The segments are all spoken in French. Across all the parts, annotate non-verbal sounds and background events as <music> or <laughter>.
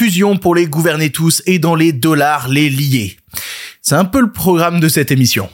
fusion pour les gouverner tous et dans les dollars les lier. C'est un peu le programme de cette émission.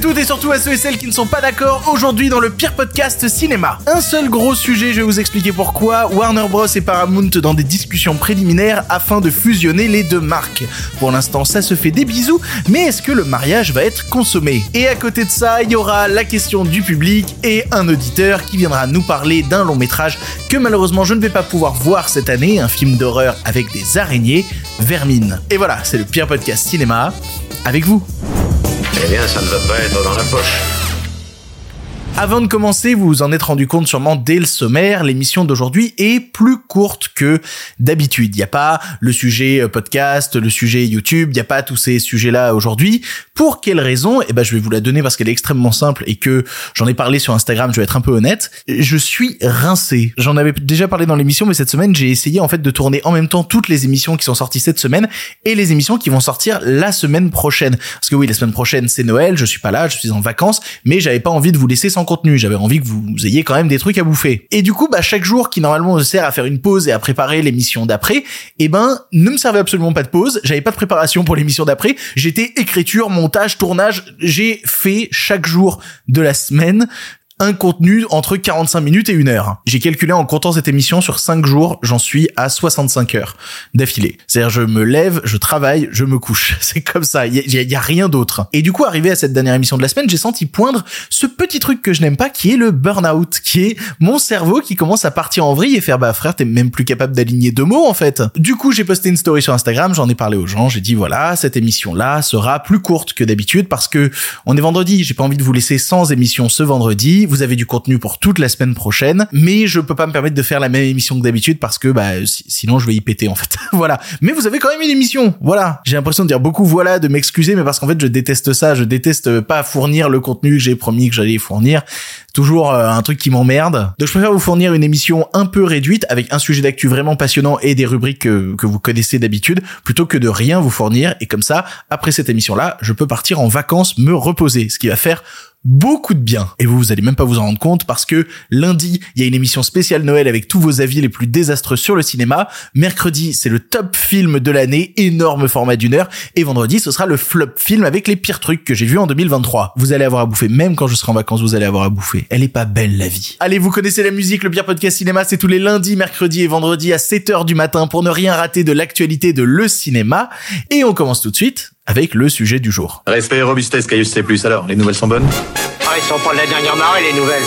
Tous et et surtout à ceux et celles qui ne sont pas d'accord aujourd'hui dans le pire podcast cinéma. Un seul gros sujet, je vais vous expliquer pourquoi Warner Bros et Paramount dans des discussions préliminaires afin de fusionner les deux marques. Pour l'instant, ça se fait des bisous, mais est-ce que le mariage va être consommé? Et à côté de ça, il y aura la question du public et un auditeur qui viendra nous parler d'un long métrage que malheureusement je ne vais pas pouvoir voir cette année, un film d'horreur avec des araignées, Vermine. Et voilà, c'est le pire podcast cinéma avec vous. Eh bien, ça ne va pas être dans la poche. Avant de commencer, vous vous en êtes rendu compte sûrement dès le sommaire, l'émission d'aujourd'hui est plus courte que d'habitude. Il n'y a pas le sujet euh, podcast, le sujet YouTube, il n'y a pas tous ces sujets-là aujourd'hui. Pour quelle raison? Eh ben, je vais vous la donner parce qu'elle est extrêmement simple et que j'en ai parlé sur Instagram, je vais être un peu honnête. Je suis rincé. J'en avais déjà parlé dans l'émission, mais cette semaine, j'ai essayé en fait de tourner en même temps toutes les émissions qui sont sorties cette semaine et les émissions qui vont sortir la semaine prochaine. Parce que oui, la semaine prochaine, c'est Noël, je suis pas là, je suis en vacances, mais j'avais pas envie de vous laisser sans contenu. J'avais envie que vous ayez quand même des trucs à bouffer. Et du coup, bah, chaque jour qui normalement me sert à faire une pause et à préparer l'émission d'après, eh ben, ne me servait absolument pas de pause. J'avais pas de préparation pour l'émission d'après. J'étais écriture, montage, tournage. J'ai fait chaque jour de la semaine un contenu entre 45 minutes et une heure. J'ai calculé en comptant cette émission sur 5 jours, j'en suis à 65 heures d'affilée. C'est-à-dire je me lève, je travaille, je me couche. <laughs> C'est comme ça, il y, a, rien d'autre. Et du coup, arrivé à cette dernière émission de la semaine, j'ai senti poindre ce petit truc que je n'aime pas qui est le burn-out, qui est mon cerveau qui commence à partir en vrille et faire bah frère, t'es même plus capable d'aligner deux mots en fait. Du coup, j'ai posté une story sur Instagram, j'en ai parlé aux gens, j'ai dit voilà, cette émission là sera plus courte que d'habitude parce que on est vendredi, j'ai pas envie de vous laisser sans émission ce vendredi vous avez du contenu pour toute la semaine prochaine, mais je peux pas me permettre de faire la même émission que d'habitude parce que bah sinon je vais y péter en fait. <laughs> voilà. Mais vous avez quand même une émission. Voilà. J'ai l'impression de dire beaucoup voilà, de m'excuser, mais parce qu'en fait je déteste ça. Je déteste pas fournir le contenu que j'ai promis que j'allais fournir. Toujours euh, un truc qui m'emmerde. Donc je préfère vous fournir une émission un peu réduite avec un sujet d'actu vraiment passionnant et des rubriques que, que vous connaissez d'habitude, plutôt que de rien vous fournir. Et comme ça, après cette émission-là, je peux partir en vacances, me reposer, ce qui va faire beaucoup de bien. Et vous, vous allez même pas vous en rendre compte parce que lundi, il y a une émission spéciale Noël avec tous vos avis les plus désastreux sur le cinéma. Mercredi, c'est le top film de l'année, énorme format d'une heure. Et vendredi, ce sera le flop film avec les pires trucs que j'ai vus en 2023. Vous allez avoir à bouffer, même quand je serai en vacances, vous allez avoir à bouffer. Elle est pas belle, la vie. Allez, vous connaissez la musique, le pire podcast cinéma, c'est tous les lundis, mercredis et vendredis à 7h du matin pour ne rien rater de l'actualité de le cinéma. Et on commence tout de suite avec le sujet du jour. Respect et robustesse, Caius C+. Alors, les nouvelles sont bonnes? Ah, ils sont pas de la dernière marée, les nouvelles.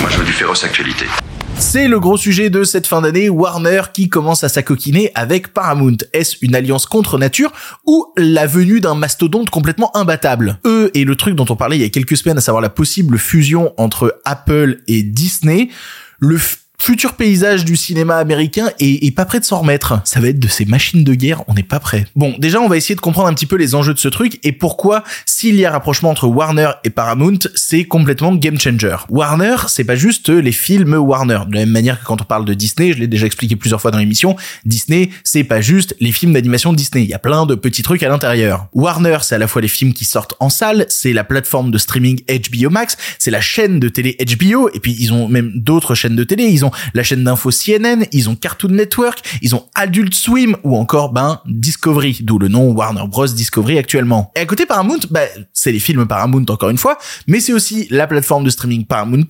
Moi, je veux du féroce actualité. C'est le gros sujet de cette fin d'année, Warner qui commence à s'acoquiner avec Paramount. Est-ce une alliance contre nature ou la venue d'un mastodonte complètement imbattable? Eux et le truc dont on parlait il y a quelques semaines, à savoir la possible fusion entre Apple et Disney, le futur paysage du cinéma américain est, pas prêt de s'en remettre. Ça va être de ces machines de guerre, on n'est pas prêt. Bon, déjà, on va essayer de comprendre un petit peu les enjeux de ce truc et pourquoi, s'il y a rapprochement entre Warner et Paramount, c'est complètement game changer. Warner, c'est pas juste les films Warner. De la même manière que quand on parle de Disney, je l'ai déjà expliqué plusieurs fois dans l'émission, Disney, c'est pas juste les films d'animation Disney. Il y a plein de petits trucs à l'intérieur. Warner, c'est à la fois les films qui sortent en salle, c'est la plateforme de streaming HBO Max, c'est la chaîne de télé HBO, et puis ils ont même d'autres chaînes de télé, la chaîne d'info CNN, ils ont Cartoon Network, ils ont Adult Swim ou encore ben Discovery, d'où le nom Warner Bros Discovery actuellement. Et à côté Paramount, ben c'est les films Paramount encore une fois, mais c'est aussi la plateforme de streaming Paramount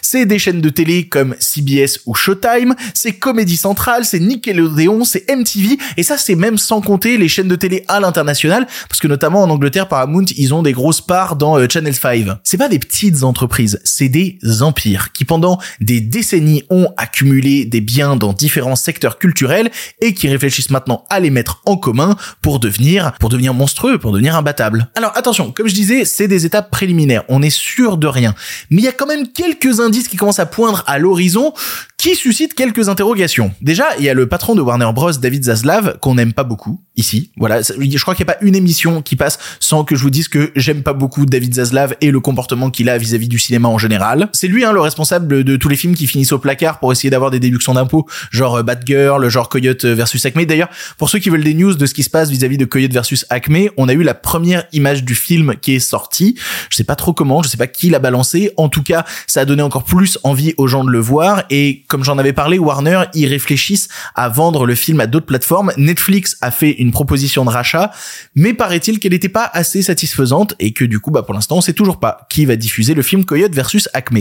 c'est des chaînes de télé comme CBS ou Showtime, c'est Comédie Centrale, c'est Nickelodeon, c'est MTV et ça c'est même sans compter les chaînes de télé à l'international parce que notamment en Angleterre Paramount, ils ont des grosses parts dans euh, Channel 5. C'est pas des petites entreprises, c'est des empires qui pendant des décennies ont accumuler des biens dans différents secteurs culturels et qui réfléchissent maintenant à les mettre en commun pour devenir, pour devenir monstrueux, pour devenir imbattable. Alors attention, comme je disais, c'est des étapes préliminaires. On est sûr de rien. Mais il y a quand même quelques indices qui commencent à poindre à l'horizon qui suscite quelques interrogations. Déjà, il y a le patron de Warner Bros, David Zaslav, qu'on n'aime pas beaucoup ici. Voilà, je crois qu'il n'y a pas une émission qui passe sans que je vous dise que j'aime pas beaucoup David Zaslav et le comportement qu'il a vis-à-vis du cinéma en général. C'est lui, hein, le responsable de tous les films qui finissent au placard pour essayer d'avoir des déductions d'impôts, genre euh, Batgirl, genre Coyote versus Acme. D'ailleurs, pour ceux qui veulent des news de ce qui se passe vis-à-vis de Coyote versus Acme, on a eu la première image du film qui est sortie. Je sais pas trop comment, je sais pas qui l'a balancé. En tout cas, ça a donné encore plus envie aux gens de le voir. Et comme j'en avais parlé, Warner, ils réfléchissent à vendre le film à d'autres plateformes. Netflix a fait une proposition de rachat, mais paraît-il qu'elle n'était pas assez satisfaisante et que du coup, bah pour l'instant, on sait toujours pas qui va diffuser le film Coyote versus Acme.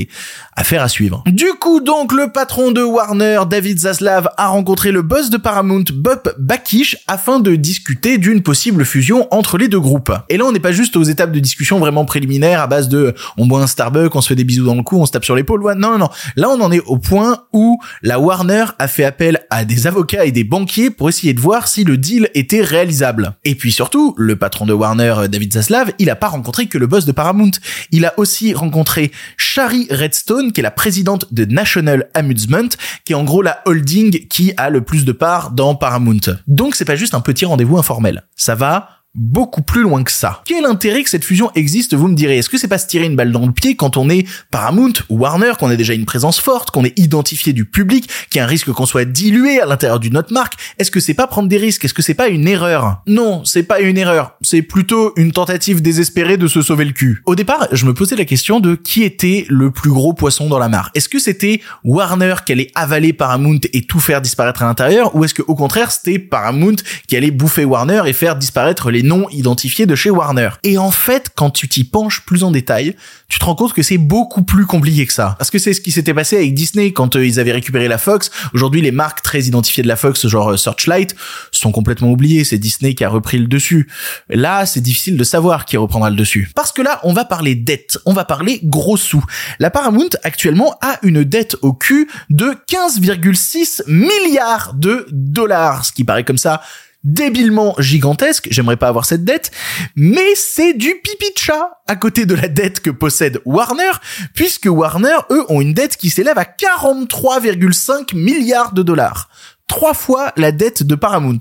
Affaire à suivre. Du coup, donc, le patron de Warner, David Zaslav, a rencontré le boss de Paramount, Bob Bakish, afin de discuter d'une possible fusion entre les deux groupes. Et là, on n'est pas juste aux étapes de discussion vraiment préliminaires à base de on boit un Starbucks, on se fait des bisous dans le cou, on se tape sur l'épaule. Non, non, non. Là, on en est au point où la Warner a fait appel à des avocats et des banquiers pour essayer de voir si le deal était réalisable. Et puis surtout, le patron de Warner, David Zaslav, il a pas rencontré que le boss de Paramount. Il a aussi rencontré Shari Redstone, qui est la présidente de National Amusement, qui est en gros la holding qui a le plus de parts dans Paramount. Donc c'est pas juste un petit rendez-vous informel. Ça va beaucoup plus loin que ça. Quel intérêt que cette fusion existe, vous me direz? Est-ce que c'est pas se tirer une balle dans le pied quand on est Paramount ou Warner, qu'on a déjà une présence forte, qu'on est identifié du public, qu'il y a un risque qu'on soit dilué à l'intérieur d'une autre marque? Est-ce que c'est pas prendre des risques? Est-ce que c'est pas une erreur? Non, c'est pas une erreur. C'est plutôt une tentative désespérée de se sauver le cul. Au départ, je me posais la question de qui était le plus gros poisson dans la mare. Est-ce que c'était Warner qui allait avaler Paramount et tout faire disparaître à l'intérieur, ou est-ce que au contraire c'était Paramount qui allait bouffer Warner et faire disparaître les non identifiés de chez Warner. Et en fait, quand tu t'y penches plus en détail, tu te rends compte que c'est beaucoup plus compliqué que ça. Parce que c'est ce qui s'était passé avec Disney quand euh, ils avaient récupéré la Fox. Aujourd'hui, les marques très identifiées de la Fox, genre euh, Searchlight, sont complètement oubliées. C'est Disney qui a repris le dessus. Là, c'est difficile de savoir qui reprendra le dessus. Parce que là, on va parler dette. On va parler gros sous. La Paramount, actuellement, a une dette au cul de 15,6 milliards de dollars. Ce qui paraît comme ça débilement gigantesque, j'aimerais pas avoir cette dette, mais c'est du pipi de chat à côté de la dette que possède Warner, puisque Warner, eux, ont une dette qui s'élève à 43,5 milliards de dollars. Trois fois la dette de Paramount.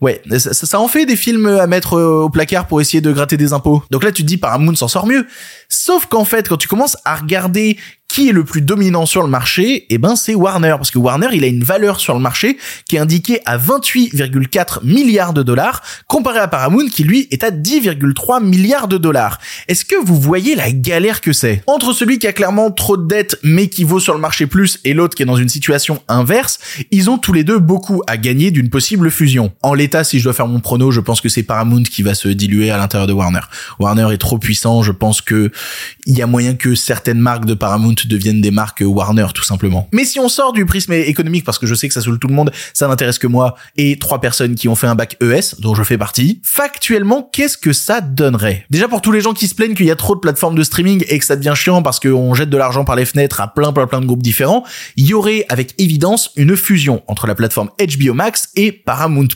Ouais, ça, ça, en fait des films à mettre euh, au placard pour essayer de gratter des impôts. Donc là, tu te dis Paramount s'en sort mieux. Sauf qu'en fait, quand tu commences à regarder qui est le plus dominant sur le marché Eh ben, c'est Warner, parce que Warner, il a une valeur sur le marché qui est indiquée à 28,4 milliards de dollars, comparé à Paramount qui lui est à 10,3 milliards de dollars. Est-ce que vous voyez la galère que c'est? Entre celui qui a clairement trop de dettes mais qui vaut sur le marché plus et l'autre qui est dans une situation inverse, ils ont tous les deux beaucoup à gagner d'une possible fusion. En si je dois faire mon prono, je pense que c'est Paramount qui va se diluer à l'intérieur de Warner. Warner est trop puissant, je pense que il y a moyen que certaines marques de Paramount deviennent des marques Warner tout simplement. Mais si on sort du prisme économique parce que je sais que ça saoule tout le monde, ça n'intéresse que moi et trois personnes qui ont fait un bac ES dont je fais partie. Factuellement, qu'est-ce que ça donnerait? Déjà pour tous les gens qui se plaignent qu'il y a trop de plateformes de streaming et que ça devient chiant parce qu'on jette de l'argent par les fenêtres à plein plein plein de groupes différents, il y aurait avec évidence une fusion entre la plateforme HBO Max et Paramount+.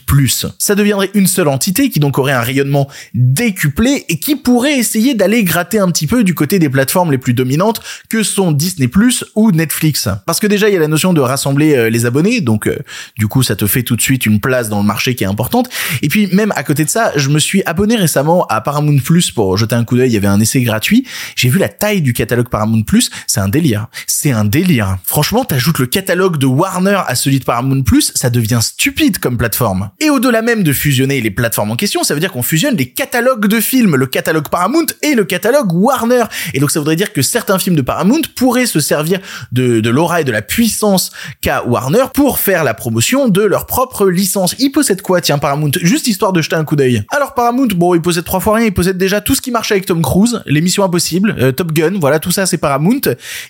Ça deviendrait une seule entité qui donc aurait un rayonnement décuplé et qui pourrait essayer d'aller gratter un petit peu du côté des plateformes les plus dominantes que sont Disney Plus ou Netflix. Parce que déjà il y a la notion de rassembler euh, les abonnés, donc euh, du coup ça te fait tout de suite une place dans le marché qui est importante. Et puis même à côté de ça, je me suis abonné récemment à Paramount Plus pour jeter un coup d'œil. Il y avait un essai gratuit. J'ai vu la taille du catalogue Paramount Plus, c'est un délire. C'est un délire. Franchement, t'ajoutes le catalogue de Warner à celui de Paramount Plus, ça devient stupide comme plateforme. Et au-delà même de fusionner les plateformes en question, ça veut dire qu'on fusionne les catalogues de films, le catalogue Paramount et le catalogue Warner. Et donc ça voudrait dire que certains films de Paramount pourraient se servir de, l'aura et de la puissance qu'a Warner pour faire la promotion de leur propre licence. Ils possèdent quoi, tiens, Paramount? Juste histoire de jeter un coup d'œil. Alors Paramount, bon, ils possèdent trois fois rien, ils possèdent déjà tout ce qui marche avec Tom Cruise, l'émission impossible, euh, Top Gun, voilà, tout ça c'est Paramount.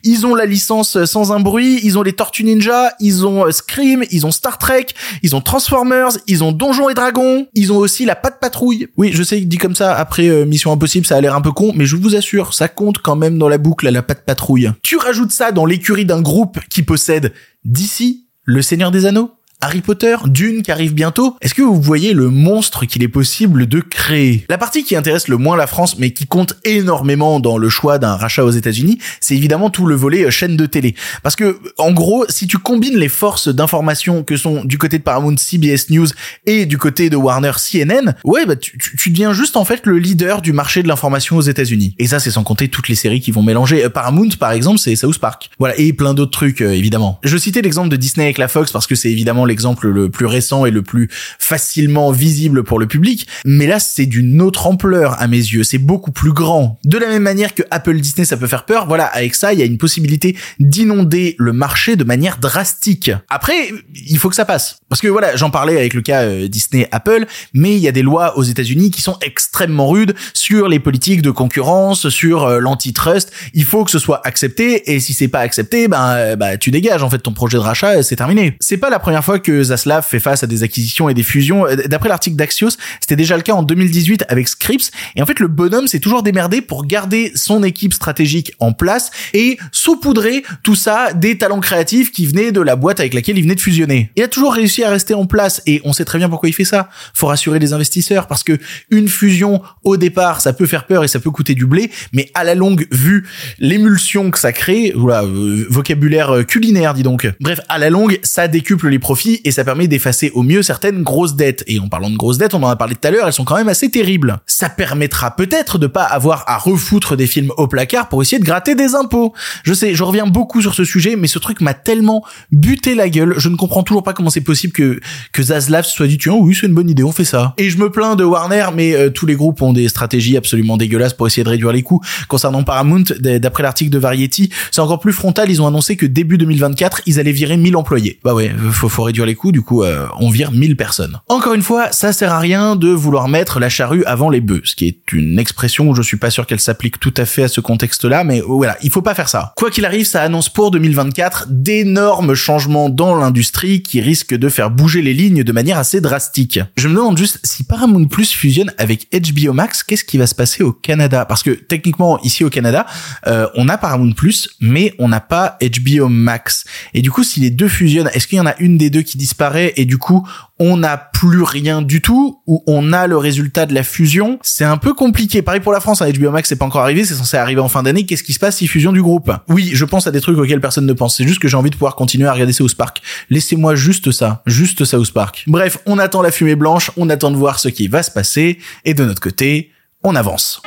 Ils ont la licence sans un bruit, ils ont les Tortues Ninja, ils ont euh, Scream, ils ont Star Trek, ils ont Transformers, ils ont Donjons et Dragons, ils ont aussi la patte patrouille. Oui, je sais dit comme ça après euh, Mission Impossible, ça a l'air un peu con, mais je vous assure, ça compte quand même dans la boucle la patte patrouille. Tu rajoutes ça dans l'écurie d'un groupe qui possède d'ici le Seigneur des Anneaux, Harry Potter, Dune qui arrive bientôt. Est-ce que vous voyez le monstre qu'il est possible de créer? La partie qui intéresse le moins la France, mais qui compte énormément dans le choix d'un rachat aux États-Unis, c'est évidemment tout le volet euh, chaîne de télé. Parce que, en gros, si tu combines les forces d'information que sont du côté de Paramount CBS News et du côté de Warner CNN, ouais, bah tu, tu, deviens juste en fait le leader du marché de l'information aux États-Unis. Et ça, c'est sans compter toutes les séries qui vont mélanger. Euh, Paramount, par exemple, c'est South Park. Voilà, et plein d'autres trucs, euh, évidemment. Je citais l'exemple de Disney avec la Fox parce que c'est évidemment l'exemple le plus récent et le plus facilement visible pour le public. Mais là, c'est d'une autre ampleur à mes yeux. C'est beaucoup plus grand. De la même manière que Apple Disney, ça peut faire peur. Voilà, avec ça, il y a une possibilité d'inonder le marché de manière drastique. Après, il faut que ça passe. Parce que voilà, j'en parlais avec le cas euh, Disney Apple, mais il y a des lois aux États-Unis qui sont extrêmement rudes sur les politiques de concurrence, sur euh, l'antitrust. Il faut que ce soit accepté et si c'est pas accepté, ben euh, bah tu dégages en fait ton projet de rachat, c'est terminé. C'est pas la première fois que Zaslav fait face à des acquisitions et des fusions. Euh, D'après l'article d'Axios, c'était déjà le cas en 2018 avec Scripps et en fait le bonhomme s'est toujours démerdé pour garder son équipe stratégique en place et saupoudrer tout ça des talents créatifs qui venaient de la boîte avec laquelle il venait de fusionner. Il a toujours réussi à rester en place et on sait très bien pourquoi il fait ça. Faut rassurer les investisseurs parce que une fusion au départ, ça peut faire peur et ça peut coûter du blé, mais à la longue, vu l'émulsion que ça crée, voilà, euh, vocabulaire euh, culinaire, dis donc. Bref, à la longue, ça décuple les profits et ça permet d'effacer au mieux certaines grosses dettes. Et en parlant de grosses dettes, on en a parlé tout à l'heure, elles sont quand même assez terribles. Ça permettra peut-être de pas avoir à refoutre des films au placard pour essayer de gratter des impôts. Je sais, je reviens beaucoup sur ce sujet, mais ce truc m'a tellement buté la gueule, je ne comprends toujours pas comment c'est possible que que Zaslav soit dit tiens oui c'est une bonne idée, on fait ça. Et je me plains de Warner, mais euh, tous les groupes ont des stratégies absolument dégueulasses pour essayer de réduire les coûts. Concernant Paramount, d'après l'article de Variety, c'est encore plus frontal. Ils ont annoncé que début 2024, ils allaient virer 1000 employés. Bah ouais, faut, faut réduire les coûts. Du coup, euh, on vire 1000 personnes. Encore une fois, ça sert à rien de vouloir mettre la charrue avant les bœufs, ce qui est une expression où je suis pas sûr qu'elle s'applique tout à fait à ce contexte-là, mais voilà, il faut pas faire ça. Quoi qu'il arrive, ça annonce pour 2024 d'énormes changements dans l'industrie qui risquent de faire bouger les lignes de manière assez drastique. Je me demande juste si Paramount Plus fusionne avec HBO Max, qu'est-ce qui va se passer au Canada? Parce que techniquement, ici au Canada, euh, on a Paramount Plus, mais on n'a pas HBO Max. Et du coup, si les deux fusionnent, est-ce qu'il y en a une des deux qui disparaît et du coup, on n'a plus rien du tout ou on a le résultat de la fusion C'est un peu compliqué. Pareil pour la France, hein, HBO Max c'est pas encore arrivé, c'est censé arriver en fin d'année. Qu'est-ce qui se passe si fusion du groupe? Oui, je pense à des trucs auxquels personne ne pense. C'est juste que j'ai envie de pouvoir continuer à regarder South Park. Laissez-moi juste ça, juste South Park. Bref, on attend la fumée blanche, on attend de voir ce qui va se passer et de notre côté, on avance.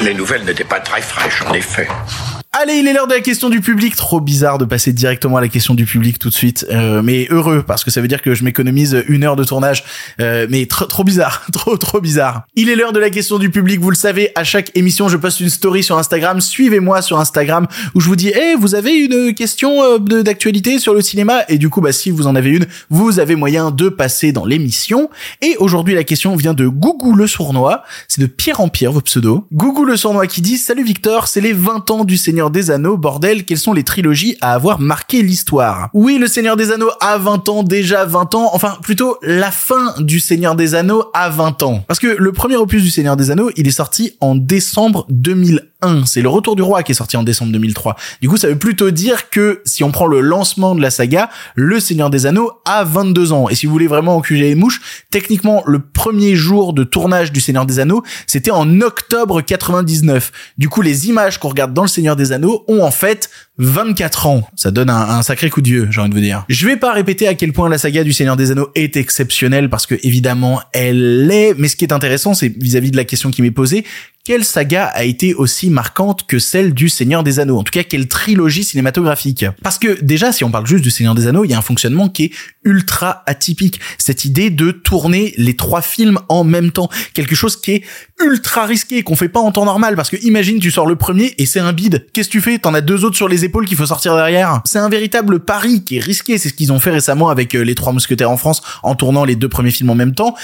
Les nouvelles n'étaient pas très fraîches, en effet. Allez, il est l'heure de la question du public. Trop bizarre de passer directement à la question du public tout de suite, Euh, mais heureux parce que ça veut dire que je m'économise une heure de tournage. Euh, mais trop trop bizarre, <laughs> trop trop bizarre. Il est l'heure de la question du public. Vous le savez, à chaque émission, je poste une story sur Instagram. Suivez-moi sur Instagram où je vous dis, eh, vous avez une question euh, d'actualité sur le cinéma? Et du coup, bah si vous en avez une, vous avez moyen de passer dans l'émission. Et aujourd'hui, la question vient de Gougou le sournois. C'est de Pierre en Pierre, vos pseudos. Gougou le sournois qui dit Salut Victor, c'est les 20 ans du Seigneur des Anneaux, bordel, quelles sont les trilogies à avoir marqué l'histoire? Oui, le Seigneur des Anneaux a 20 ans, déjà 20 ans, enfin plutôt la fin du Seigneur des Anneaux a 20 ans. Parce que le premier opus du Seigneur des Anneaux, il est sorti en décembre 2001. C'est le Retour du Roi qui est sorti en décembre 2003. Du coup, ça veut plutôt dire que si on prend le lancement de la saga, le Seigneur des Anneaux a 22 ans. Et si vous voulez vraiment enculer les mouches, techniquement, le premier jour de tournage du Seigneur des Anneaux, c'était en octobre 99. Du coup, les images qu'on regarde dans le Seigneur des Anneaux ont en fait 24 ans. Ça donne un, un sacré coup de vieux, j'ai envie de vous dire. Je vais pas répéter à quel point la saga du Seigneur des Anneaux est exceptionnelle parce que évidemment elle l'est, mais ce qui est intéressant, c'est vis-à-vis de la question qui m'est posée, quelle saga a été aussi marquante que celle du Seigneur des Anneaux? En tout cas, quelle trilogie cinématographique? Parce que déjà, si on parle juste du Seigneur des Anneaux, il y a un fonctionnement qui est ultra atypique. Cette idée de tourner les trois films en même temps, quelque chose qui est ultra risqué, qu'on fait pas en temps normal. Parce que imagine, tu sors le premier et c'est un bide. Qu'est-ce que tu fais? T'en as deux autres sur les épaules qu'il faut sortir derrière. C'est un véritable pari qui est risqué. C'est ce qu'ils ont fait récemment avec euh, les trois mousquetaires en France en tournant les deux premiers films en même temps.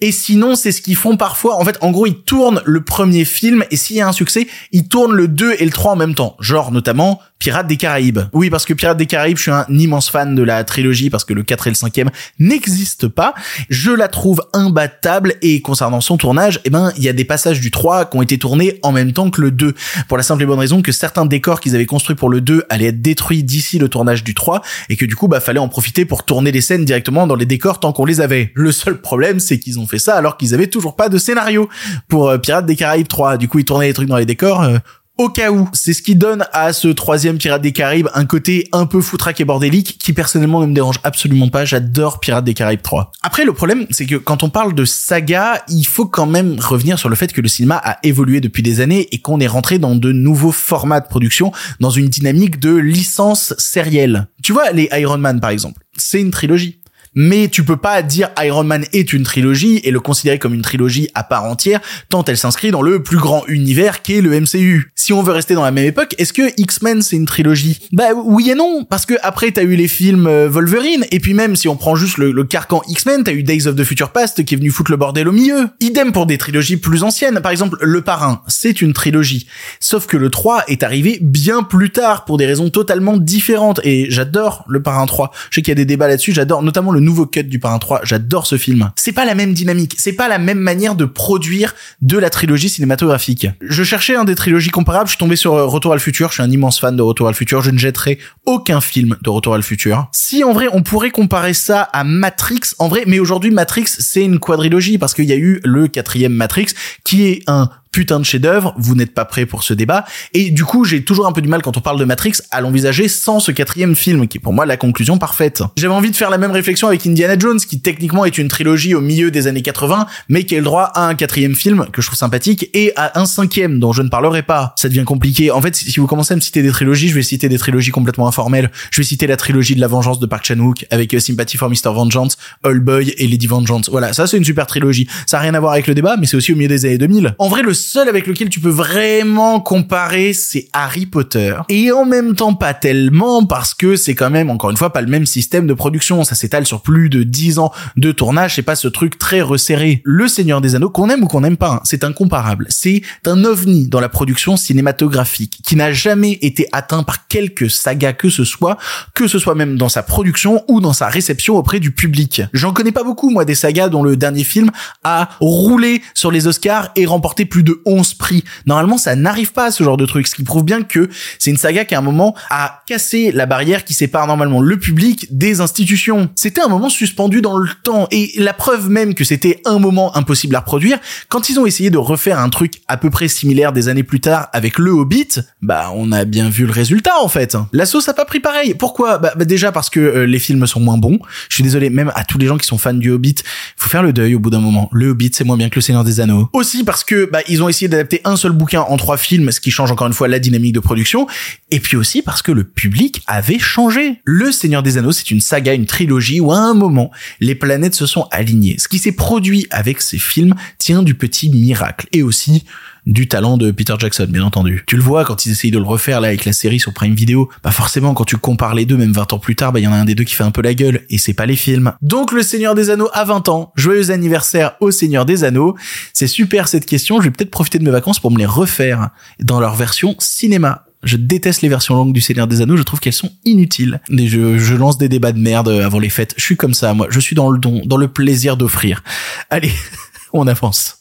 Et sinon, c'est ce qu'ils font parfois. En fait, en gros, ils tournent le premier film et s'il y a un succès, ils tournent le 2 et le 3 en même temps. Genre, notamment, Pirates des Caraïbes. Oui, parce que Pirates des Caraïbes, je suis un immense fan de la trilogie parce que le 4 et le 5e n'existent pas. Je la trouve imbattable et concernant son tournage, eh ben, il y a des passages du 3 qui ont été tournés en même temps que le 2. Pour la simple et bonne raison que certains décors qu'ils avaient construits pour le 2 allaient être détruits d'ici le tournage du 3 et que du coup, bah, fallait en profiter pour tourner les scènes directement dans les décors tant qu'on les avait. Le seul problème, c'est qu'ils ont fait ça alors qu'ils avaient toujours pas de scénario pour euh, Pirates des Caraïbes 3. Du coup, ils tournaient les trucs dans les décors. euh, au cas où. C'est ce qui donne à ce troisième Pirates des Caraïbes un côté un peu foutraque et bordélique qui personnellement ne me dérange absolument pas. J'adore Pirates des Caraïbes 3. Après, le problème, c'est que quand on parle de saga, il faut quand même revenir sur le fait que le cinéma a évolué depuis des années et qu'on est rentré dans de nouveaux formats de production, dans une dynamique de licence sérielle. Tu vois, les Iron Man, par exemple, c'est une trilogie mais tu peux pas dire Iron Man est une trilogie et le considérer comme une trilogie à part entière tant elle s'inscrit dans le plus grand univers qu'est le MCU. Si on veut rester dans la même époque, est-ce que X-Men c'est une trilogie? Bah oui et non, parce que après t'as eu les films euh, Wolverine et puis même si on prend juste le, carcan X-Men, t'as eu Days of the Future Past qui est venu foutre le bordel au milieu. Idem pour des trilogies plus anciennes, par exemple Le Parrain, c'est une trilogie. Sauf que le 3 est arrivé bien plus tard pour des raisons totalement différentes et j'adore Le Parrain 3. Je sais qu'il y a des débats là-dessus, j'adore notamment le nouveau cut du Parrain 3, j'adore ce film. C'est pas la même dynamique, c'est pas la même manière de produire de la trilogie cinématographique. Je cherchais un des trilogies comparables, je suis tombé sur euh, Retour à le futur, je suis un immense fan de Retour à le futur, je ne jetterai aucun film de Retour à le futur. Si en vrai on pourrait comparer ça à Matrix, en vrai, mais aujourd'hui Matrix c'est une quadrilogie parce qu'il y a eu le quatrième Matrix qui est un putain de chef-d'œuvre, vous n'êtes pas prêt pour ce débat, et du coup j'ai toujours un peu du mal quand on parle de Matrix à l'envisager sans ce quatrième film, qui est pour moi la conclusion parfaite. J'avais envie de faire la même réflexion avec Indiana Jones, qui techniquement est une trilogie au milieu des années 80, mais qui a le droit à un quatrième film, que je trouve sympathique, et à un cinquième, dont je ne parlerai pas. Ça devient compliqué. En fait, si vous commencez à me citer des trilogies, je vais citer des trilogies complètement informelles. Je vais citer la trilogie de la vengeance de Park Chan-wook, avec euh, Sympathy for Mr. Vengeance, All Boy et Lady Vengeance. Voilà, ça c'est une super trilogie. Ça a rien à voir avec le débat, mais c'est aussi au milieu des années 2000. En vrai, le seul avec lequel tu peux vraiment comparer, c'est Harry Potter. Et en même temps pas tellement, parce que c'est quand même, encore une fois, pas le même système de production. Ça s'étale sur plus de 10 ans de tournage, c'est pas ce truc très resserré. Le Seigneur des Anneaux, qu'on aime ou qu'on n'aime pas, hein, c'est incomparable. C'est un ovni dans la production cinématographique, qui n'a jamais été atteint par quelque saga que ce soit, que ce soit même dans sa production ou dans sa réception auprès du public. J'en connais pas beaucoup, moi, des sagas dont le dernier film a roulé sur les Oscars et remporté plus de 11 prix. Normalement, ça n'arrive pas à ce genre de truc, ce qui prouve bien que c'est une saga qui à un moment a cassé la barrière qui sépare normalement le public des institutions. C'était un moment suspendu dans le temps et la preuve même que c'était un moment impossible à reproduire, quand ils ont essayé de refaire un truc à peu près similaire des années plus tard avec le Hobbit, bah on a bien vu le résultat en fait. La sauce a pas pris pareil. Pourquoi? Bah, bah, déjà parce que euh, les films sont moins bons. Je suis désolé, même à tous les gens qui sont fans du Hobbit, faut faire le deuil au bout d'un moment. Le Hobbit c'est moins bien que le Seigneur des Anneaux. Aussi parce que bah ils ont essayé d'adapter un seul bouquin en trois films, ce qui change encore une fois la dynamique de production. Et puis aussi parce que le public avait changé. Le Seigneur des Anneaux c'est une saga, une trilogie où à un moment les planètes se sont alignées. Ce qui s'est produit avec ces films tient du petit miracle et aussi du talent de Peter Jackson, bien entendu. Tu le vois quand ils essayent de le refaire là avec la série sur Prime Video, bah forcément quand tu compares les deux, même 20 ans plus tard, bah il y en a un des deux qui fait un peu la gueule, et c'est pas les films. Donc le Seigneur des Anneaux a 20 ans, joyeux anniversaire au Seigneur des Anneaux. C'est super cette question, je vais peut-être profiter de mes vacances pour me les refaire dans leur version cinéma. Je déteste les versions longues du Seigneur des Anneaux, je trouve qu'elles sont inutiles. Je, je lance des débats de merde avant les fêtes. Je suis comme ça, moi. Je suis dans le don, dans le plaisir d'offrir. Allez, <laughs> on avance.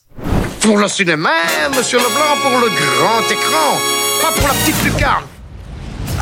Pour le cinéma, monsieur Leblanc, pour le grand écran, pas pour la petite lucarne.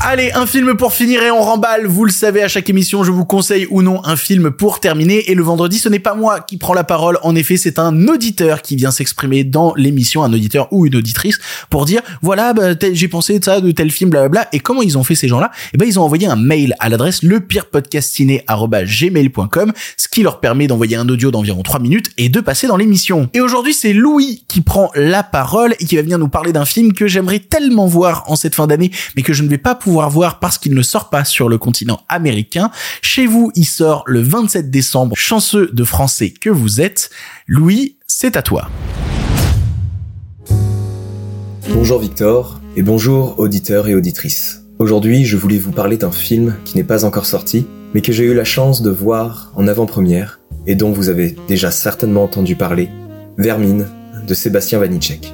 Allez, un film pour finir et on remballe. Vous le savez, à chaque émission, je vous conseille ou non un film pour terminer. Et le vendredi, ce n'est pas moi qui prends la parole. En effet, c'est un auditeur qui vient s'exprimer dans l'émission, un auditeur ou une auditrice, pour dire, voilà, bah, j'ai pensé de ça, de tel film, blablabla. Et comment ils ont fait ces gens-là? Eh ben, ils ont envoyé un mail à l'adresse lepirepodcastciné@gmail.com, ce qui leur permet d'envoyer un audio d'environ 3 minutes et de passer dans l'émission. Et aujourd'hui, c'est Louis qui prend la parole et qui va venir nous parler d'un film que j'aimerais tellement voir en cette fin d'année, mais que je ne vais pas pouvoir voir parce qu'il ne sort pas sur le continent américain. Chez vous, il sort le 27 décembre. Chanceux de français que vous êtes. Louis, c'est à toi. Bonjour Victor, et bonjour auditeurs et auditrices. Aujourd'hui, je voulais vous parler d'un film qui n'est pas encore sorti, mais que j'ai eu la chance de voir en avant-première, et dont vous avez déjà certainement entendu parler, Vermine, de Sébastien Vanitschek.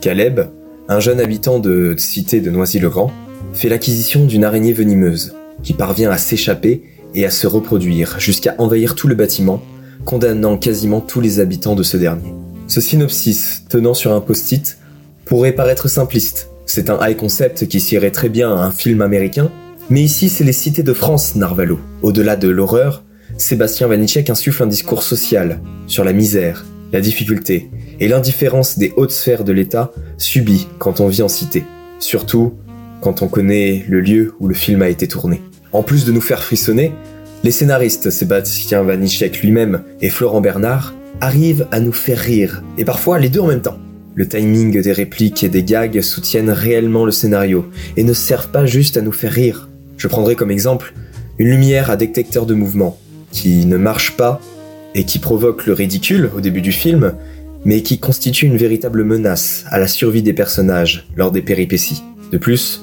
Caleb, un jeune habitant de cité de Noisy-le-Grand, fait l'acquisition d'une araignée venimeuse, qui parvient à s'échapper et à se reproduire jusqu'à envahir tout le bâtiment, condamnant quasiment tous les habitants de ce dernier. Ce synopsis, tenant sur un post-it, pourrait paraître simpliste. C'est un high concept qui s'irait très bien à un film américain, mais ici c'est les cités de France, Narvalo. Au-delà de l'horreur, Sébastien Vanitschek insuffle un discours social sur la misère, la difficulté et l'indifférence des hautes sphères de l'État subies quand on vit en cité. Surtout quand on connaît le lieu où le film a été tourné. En plus de nous faire frissonner, les scénaristes Sébastien Vanitschek lui-même et Florent Bernard arrivent à nous faire rire, et parfois les deux en même temps. Le timing des répliques et des gags soutiennent réellement le scénario et ne servent pas juste à nous faire rire. Je prendrai comme exemple une lumière à détecteur de mouvement qui ne marche pas et qui provoque le ridicule au début du film, mais qui constitue une véritable menace à la survie des personnages lors des péripéties. De plus,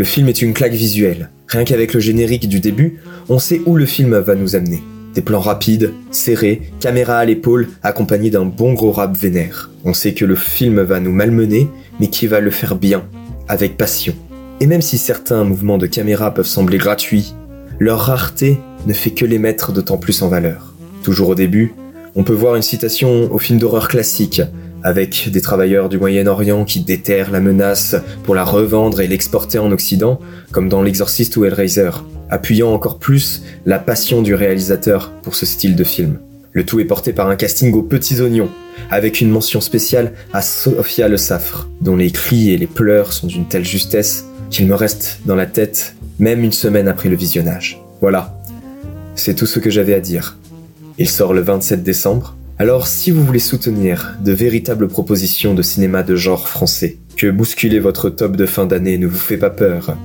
le film est une claque visuelle. Rien qu'avec le générique du début, on sait où le film va nous amener. Des plans rapides, serrés, caméra à l'épaule, accompagnés d'un bon gros rap vénère. On sait que le film va nous malmener, mais qui va le faire bien, avec passion. Et même si certains mouvements de caméra peuvent sembler gratuits, leur rareté ne fait que les mettre d'autant plus en valeur. Toujours au début, on peut voir une citation au film d'horreur classique, avec des travailleurs du Moyen-Orient qui déterrent la menace pour la revendre et l'exporter en Occident, comme dans L'Exorciste ou Hellraiser, appuyant encore plus la passion du réalisateur pour ce style de film. Le tout est porté par un casting aux petits oignons, avec une mention spéciale à Sophia Le Saffre, dont les cris et les pleurs sont d'une telle justesse qu'il me reste dans la tête même une semaine après le visionnage. Voilà, c'est tout ce que j'avais à dire. Il sort le 27 décembre, alors si vous voulez soutenir de véritables propositions de cinéma de genre français, que bousculer votre top de fin d'année ne vous fait pas peur,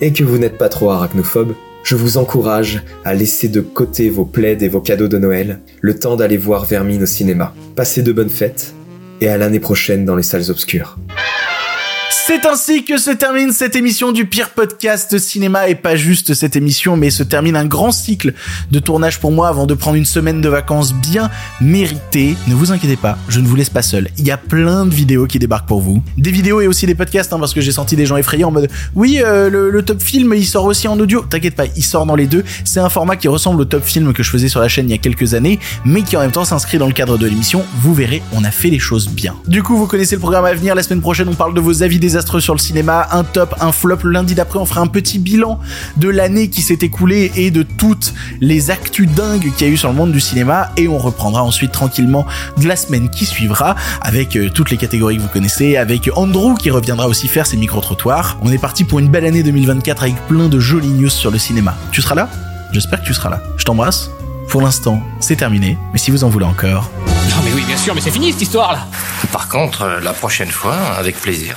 et que vous n'êtes pas trop arachnophobe, je vous encourage à laisser de côté vos plaids et vos cadeaux de Noël, le temps d'aller voir Vermine au cinéma. Passez de bonnes fêtes, et à l'année prochaine dans les salles obscures. C'est ainsi que se termine cette émission du pire podcast cinéma et pas juste cette émission mais se termine un grand cycle de tournage pour moi avant de prendre une semaine de vacances bien méritée. Ne vous inquiétez pas, je ne vous laisse pas seul. Il y a plein de vidéos qui débarquent pour vous. Des vidéos et aussi des podcasts hein, parce que j'ai senti des gens effrayés en mode oui euh, le, le, top film il sort aussi en audio. T'inquiète pas, il sort dans les deux. C'est un format qui ressemble au top film que je faisais sur la chaîne il y a quelques années mais qui en même temps s'inscrit dans le cadre de l'émission. Vous verrez, on a fait les choses bien. Du coup vous connaissez le programme à venir. La semaine prochaine on parle de vos avis des sur le cinéma, un top, un flop. Le lundi d'après, on fera un petit bilan de l'année qui s'est écoulée et de toutes les actus dingues qu'il y a eu sur le monde du cinéma. Et on reprendra ensuite tranquillement de la semaine qui suivra avec euh, toutes les catégories que vous connaissez, avec Andrew qui reviendra aussi faire ses micro-trottoirs. On est parti pour une belle année 2024 avec plein de jolies news sur le cinéma. Tu seras là? J'espère que tu seras là. Je t'embrasse. Pour l'instant, c'est terminé, mais si vous en voulez encore... Non mais oui, bien sûr, mais c'est fini cette histoire là Par contre, euh, la prochaine fois, avec plaisir.